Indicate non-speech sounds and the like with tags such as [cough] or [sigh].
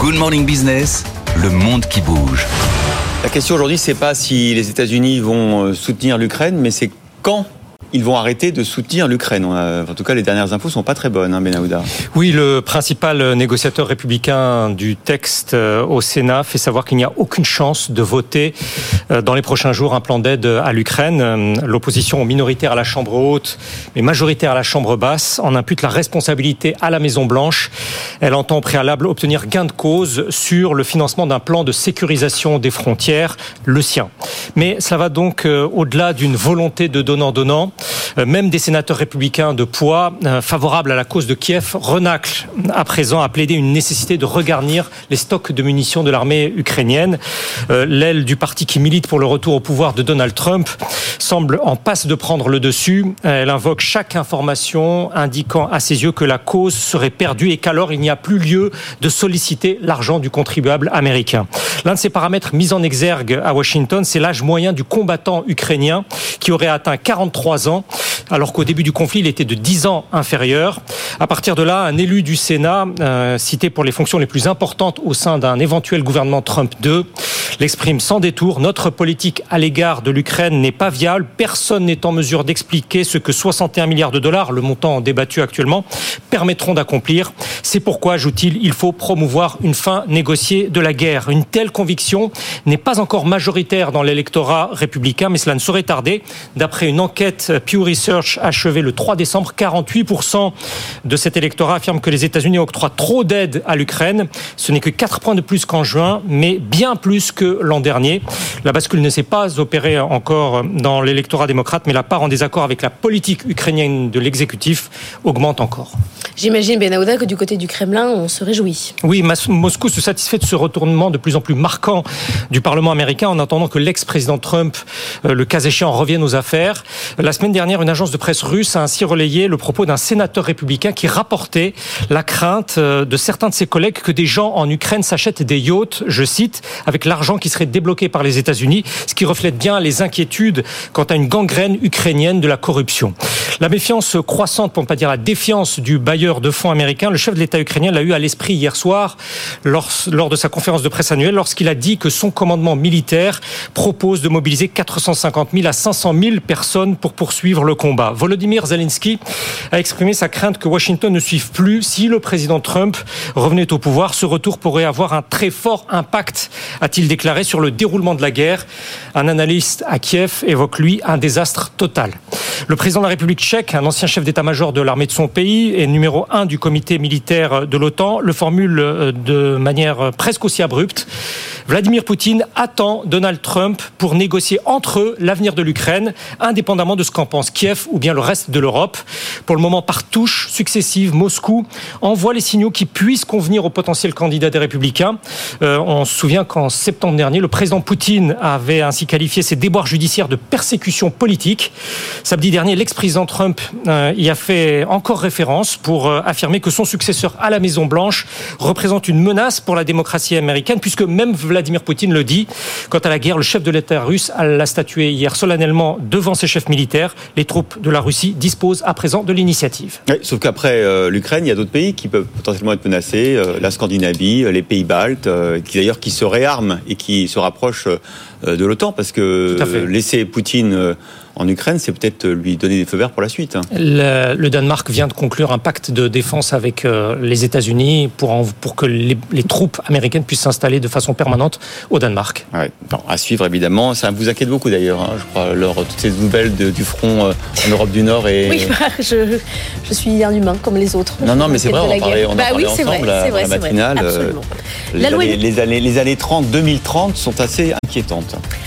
Good Morning Business, le monde qui bouge. La question aujourd'hui, c'est pas si les États-Unis vont euh, soutenir l'Ukraine, mais c'est quand ils vont arrêter de soutenir l'Ukraine. En tout cas, les dernières infos sont pas très bonnes, hein, Benahouda. Oui, le principal négociateur républicain du texte euh, au Sénat fait savoir qu'il n'y a aucune chance de voter euh, dans les prochains jours un plan d'aide à l'Ukraine. Euh, l'opposition minoritaire à la Chambre haute, mais majoritaire à la Chambre basse, en impute la responsabilité à la Maison Blanche. Elle entend au préalable obtenir gain de cause sur le financement d'un plan de sécurisation des frontières, le sien. Mais cela va donc au-delà d'une volonté de donnant-donnant. Euh, même des sénateurs républicains de poids euh, favorables à la cause de Kiev renaclent à présent à plaider une nécessité de regarnir les stocks de munitions de l'armée ukrainienne. Euh, l'aile du parti qui milite pour le retour au pouvoir de Donald Trump semble en passe de prendre le dessus. Elle invoque chaque information indiquant à ses yeux que la cause serait perdue et qu'alors il n'y a plus lieu de solliciter l'argent du contribuable américain. L'un de ces paramètres mis en exergue à Washington, c'est l'âge moyen du combattant ukrainien qui aurait atteint 43 ans alors qu'au début du conflit, il était de 10 ans inférieur. À partir de là, un élu du Sénat, euh, cité pour les fonctions les plus importantes au sein d'un éventuel gouvernement Trump 2, l'exprime sans détour. Notre politique à l'égard de l'Ukraine n'est pas viable. Personne n'est en mesure d'expliquer ce que 61 milliards de dollars, le montant débattu actuellement, permettront d'accomplir. C'est pourquoi, ajoute-t-il, il faut promouvoir une fin négociée de la guerre. Une telle conviction n'est pas encore majoritaire dans l'électorat républicain, mais cela ne saurait tarder. D'après une enquête Pew Research achevée le 3 décembre, 48% de cet électorat affirment que les États-Unis octroient trop d'aide à l'Ukraine. Ce n'est que 4 points de plus qu'en juin, mais bien plus que l'an dernier. La bascule ne s'est pas opérée encore dans l'électorat démocrate, mais la part en désaccord avec la politique ukrainienne de l'exécutif augmente encore. J'imagine, Benahouda, que du côté du Kremlin, on se réjouit. Oui, Moscou se satisfait de ce retournement de plus en plus marquant du Parlement américain en attendant que l'ex-président Trump, euh, le cas échéant, revienne aux affaires. La semaine dernière, une agence de presse russe a ainsi relayé le propos d'un sénateur républicain qui rapportait la crainte euh, de certains de ses collègues que des gens en Ukraine s'achètent des yachts, je cite, avec l'argent qui serait débloqué par les États-Unis, ce qui reflète bien les inquiétudes quant à une gangrène ukrainienne de la corruption. La méfiance croissante, pour ne pas dire la défiance du bailleur de fonds américain, le chef de l'État ukrainien l'a eu à l'esprit hier soir lors, de sa conférence de presse annuelle lorsqu'il a dit que son commandement militaire propose de mobiliser 450 000 à 500 000 personnes pour poursuivre le combat. Volodymyr Zelensky a exprimé sa crainte que Washington ne suive plus si le président Trump revenait au pouvoir. Ce retour pourrait avoir un très fort impact, a-t-il déclaré, sur le déroulement de la guerre. Un analyste à Kiev évoque, lui, un désastre total. Le président de la République tchèque, un ancien chef d'état-major de l'armée de son pays et numéro un du comité militaire de l'OTAN, le formule euh, de manière presque aussi abrupte. Vladimir Poutine attend Donald Trump pour négocier entre eux l'avenir de l'Ukraine, indépendamment de ce qu'en pense Kiev ou bien le reste de l'Europe. Pour le moment, par touche successive, Moscou envoie les signaux qui puissent convenir au potentiel candidat des Républicains. Euh, on se souvient qu'en septembre dernier, le président Poutine avait ainsi qualifié ses déboires judiciaires de persécution politique. Samedi dernier, l'ex-président Trump euh, y a fait encore référence pour euh, affirmer que son successeur à la Maison-Blanche représente une menace pour la démocratie américaine, puisque même Vladimir Vladimir Poutine le dit. Quant à la guerre, le chef de l'État russe l'a statué hier solennellement devant ses chefs militaires. Les troupes de la Russie disposent à présent de l'initiative. sauf qu'après euh, l'Ukraine, il y a d'autres pays qui peuvent potentiellement être menacés. Euh, la Scandinavie, euh, les pays baltes, qui d'ailleurs qui se réarment et qui se rapprochent de l'OTAN parce que laisser Poutine en Ukraine, c'est peut-être lui donner des feux verts pour la suite. Hein. Le, Danemark vient de conclure un pacte de défense avec euh, les États-Unis pour, pour que les, troupes américaines puissent s'installer de façon permanente au Danemark. Ouais. à suivre évidemment. Ça vous inquiète beaucoup d'ailleurs, hein, je crois, lors toutes ces nouvelles du front euh, en Europe du Nord. Et... Oui, [laughs] je, je, suis un humain comme les autres. Non, non, mais c'est vrai, on en parlait, on bah oui, ensemble vrai, la, la matinale. Euh, les, années, les, années, les années 30, 2030 sont assez inquiétantes. Marta.